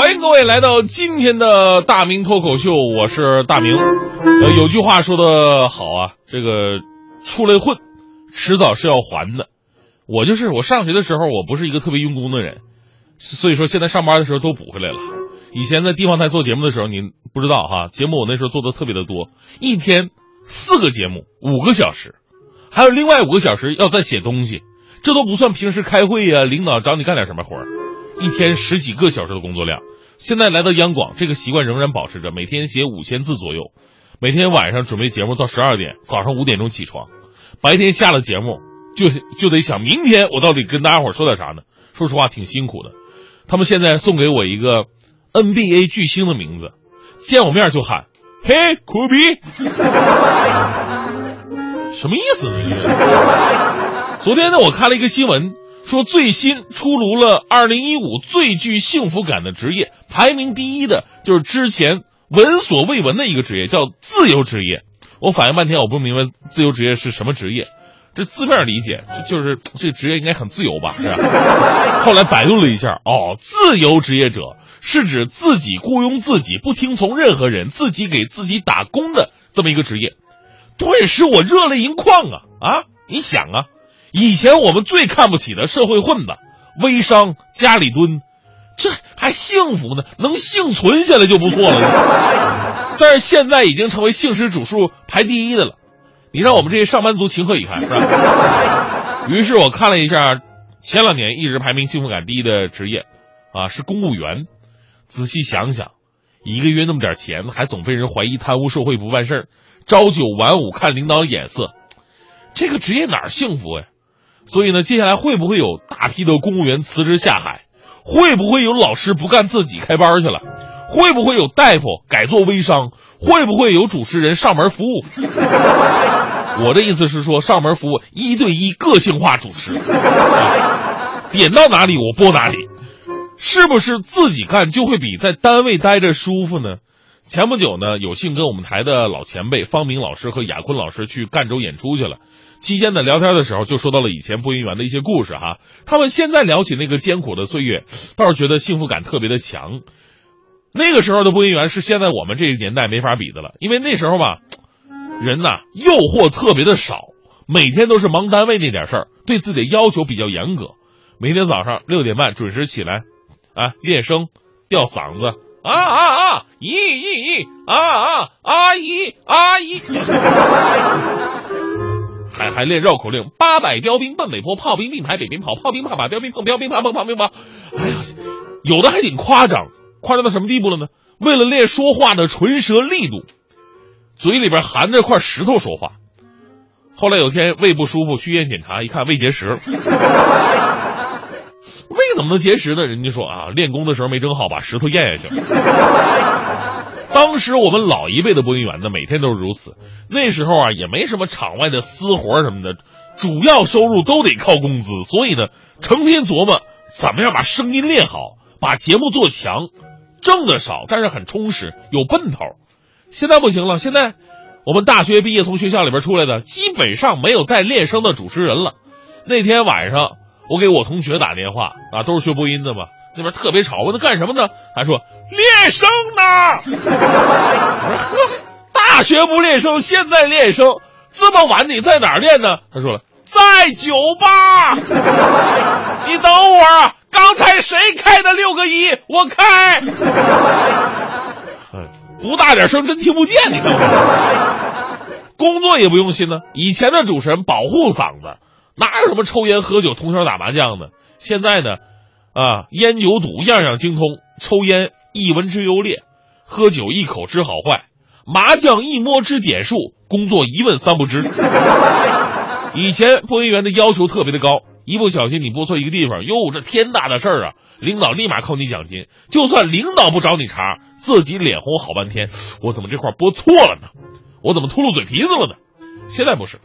欢迎各位来到今天的大明脱口秀，我是大明。呃，有句话说的好啊，这个出来混，迟早是要还的。我就是我上学的时候，我不是一个特别用功的人，所以说现在上班的时候都补回来了。以前在地方台做节目的时候，您不知道哈，节目我那时候做的特别的多，一天四个节目，五个小时，还有另外五个小时要再写东西，这都不算平时开会呀、领导找你干点什么活儿。一天十几个小时的工作量，现在来到央广，这个习惯仍然保持着，每天写五千字左右，每天晚上准备节目到十二点，早上五点钟起床，白天下了节目就就得想明天我到底跟大家伙说点啥呢？说实话挺辛苦的。他们现在送给我一个 NBA 巨星的名字，见我面就喊“嘿，苦比”，什么意思呢？昨天呢，我看了一个新闻。说最新出炉了二零一五最具幸福感的职业，排名第一的就是之前闻所未闻的一个职业，叫自由职业。我反应半天，我不明白自由职业是什么职业。这字面理解就是这个职业应该很自由吧？是吧？后来百度了一下，哦，自由职业者是指自己雇佣自己，不听从任何人，自己给自己打工的这么一个职业。顿时我热泪盈眶啊啊！你想啊。以前我们最看不起的社会混子、微商、家里蹲，这还幸福呢，能幸存下来就不错了。但是现在已经成为姓氏主数排第一的了，你让我们这些上班族情何以堪，是吧？于是我看了一下前两年一直排名幸福感第一的职业，啊，是公务员。仔细想想，一个月那么点钱，还总被人怀疑贪污受贿不办事儿，朝九晚五看领导眼色，这个职业哪儿幸福呀？所以呢，接下来会不会有大批的公务员辞职下海？会不会有老师不干自己开班去了？会不会有大夫改做微商？会不会有主持人上门服务？我的意思是说，上门服务一对一个性化主持，点到哪里我播哪里，是不是自己干就会比在单位待着舒服呢？前不久呢，有幸跟我们台的老前辈方明老师和亚坤老师去赣州演出去了。期间呢，聊天的时候就说到了以前播音员的一些故事哈。他们现在聊起那个艰苦的岁月，倒是觉得幸福感特别的强。那个时候的播音员是现在我们这个年代没法比的了，因为那时候吧，人呐诱惑特别的少，每天都是忙单位那点事儿，对自己的要求比较严格。每天早上六点半准时起来，啊，练声，吊嗓子，啊啊啊，咦咦咦，啊啊阿姨阿姨。还还练绕口令，八百标兵奔北坡，炮兵并排北边跑，炮兵怕把标兵碰，标兵怕碰炮兵跑。哎呀，有的还挺夸张，夸张到什么地步了呢？为了练说话的唇舌力度，嘴里边含着块石头说话。后来有天胃不舒服，去医院检查，一看胃结石。胃怎么能结石呢？人家说啊，练功的时候没整好，把石头咽下去了。当时我们老一辈的播音员呢，每天都是如此。那时候啊，也没什么场外的私活什么的，主要收入都得靠工资，所以呢，成天琢磨怎么样把声音练好，把节目做强，挣的少，但是很充实，有奔头。现在不行了，现在我们大学毕业从学校里边出来的，基本上没有带练声的主持人了。那天晚上，我给我同学打电话啊，都是学播音的嘛。那边特别吵，问他干什么呢？他说练声呢。大学不练声，现在练声，这么晚你在哪儿练呢？他说了，在酒吧。你等会儿，刚才谁开的六个一？我开。不大点声真听不见，你看看。工作也不用心呢。以前的主持人保护嗓子，哪有什么抽烟喝酒、通宵打麻将的？现在呢？啊，烟酒赌样样精通，抽烟一闻知优劣，喝酒一口知好坏，麻将一摸知点数，工作一问三不知。以前播音员的要求特别的高，一不小心你播错一个地方，哟，这天大的事儿啊！领导立马扣你奖金，就算领导不找你茬，自己脸红好半天，我怎么这块播错了呢？我怎么秃噜嘴皮子了呢？现在不是，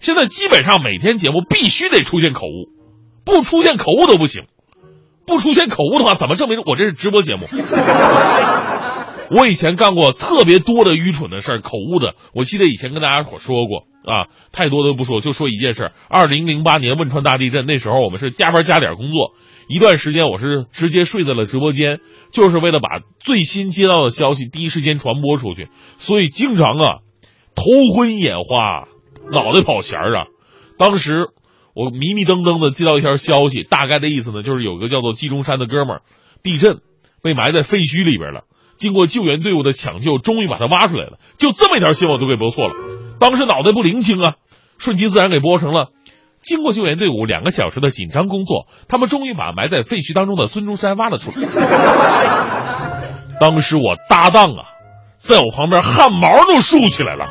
现在基本上每天节目必须得出现口误，不出现口误都不行。不出现口误的话，怎么证明我这是直播节目？我以前干过特别多的愚蠢的事儿，口误的。我记得以前跟大家伙说过啊，太多的不说，就说一件事儿：二零零八年汶川大地震，那时候我们是加班加点工作，一段时间我是直接睡在了直播间，就是为了把最新接到的消息第一时间传播出去，所以经常啊头昏眼花，脑袋跑弦儿啊。当时我迷迷瞪瞪的接到一条消息，大概的意思呢，就是有个叫做季中山的哥们儿，地震被埋在废墟里边了。经过救援队伍的抢救，终于把他挖出来了。就这么一条新闻，我都给播错了。当时脑袋不灵清啊，顺其自然给播成了。经过救援队伍两个小时的紧张工作，他们终于把埋在废墟当中的孙中山挖了出来。当时我搭档啊，在我旁边汗毛都竖起来了。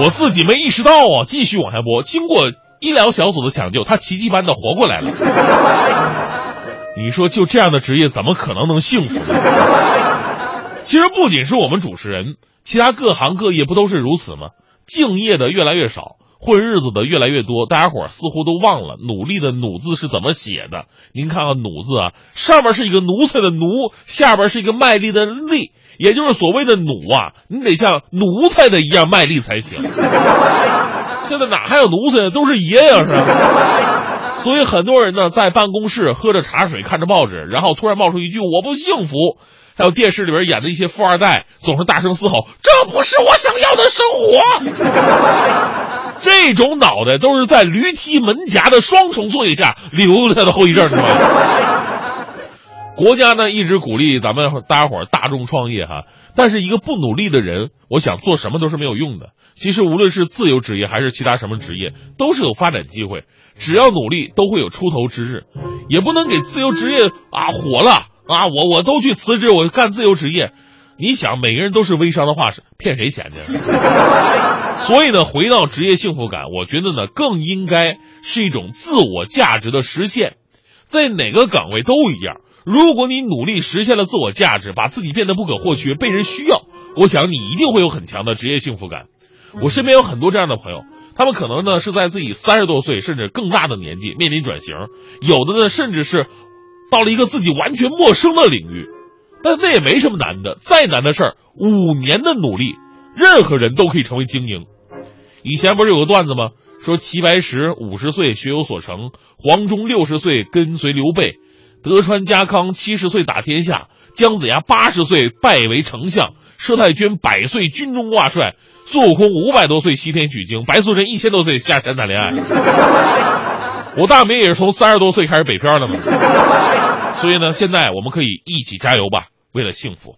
我自己没意识到啊，继续往下播。经过医疗小组的抢救，他奇迹般的活过来了。你说就这样的职业怎么可能能幸福？其实不仅是我们主持人，其他各行各业不都是如此吗？敬业的越来越少，混日子的越来越多，大家伙似乎都忘了努力的“努”字是怎么写的。您看看“努”字啊，上面是一个奴才的“奴”，下边是一个卖力的“力”，也就是所谓的“努”啊，你得像奴才的一样卖力才行。现在哪还有奴才？都是爷呀，是吧？所以很多人呢，在办公室喝着茶水，看着报纸，然后突然冒出一句“我不幸福”。还有电视里边演的一些富二代，总是大声嘶吼：“这不是我想要的生活。”这种脑袋都是在驴踢门夹的双重作业下留下的后遗症，是吧？国家呢一直鼓励咱们大家伙大众创业哈，但是一个不努力的人，我想做什么都是没有用的。其实无论是自由职业还是其他什么职业，都是有发展机会。只要努力，都会有出头之日，也不能给自由职业啊火了啊！我我都去辞职，我干自由职业。你想，每个人都是微商的话，是骗谁钱呢？所以呢，回到职业幸福感，我觉得呢，更应该是一种自我价值的实现，在哪个岗位都一样。如果你努力实现了自我价值，把自己变得不可或缺，被人需要，我想你一定会有很强的职业幸福感。我身边有很多这样的朋友。他们可能呢是在自己三十多岁甚至更大的年纪面临转型，有的呢甚至是到了一个自己完全陌生的领域，但那也没什么难的。再难的事儿，五年的努力，任何人都可以成为精英。以前不是有个段子吗？说齐白石五十岁学有所成，黄忠六十岁跟随刘备，德川家康七十岁打天下，姜子牙八十岁拜为丞相，佘太君百岁军中挂帅。孙悟空五百多岁西天取经，白素贞一千多岁下山谈恋爱。我大明也是从三十多岁开始北漂的嘛，所以呢，现在我们可以一起加油吧，为了幸福。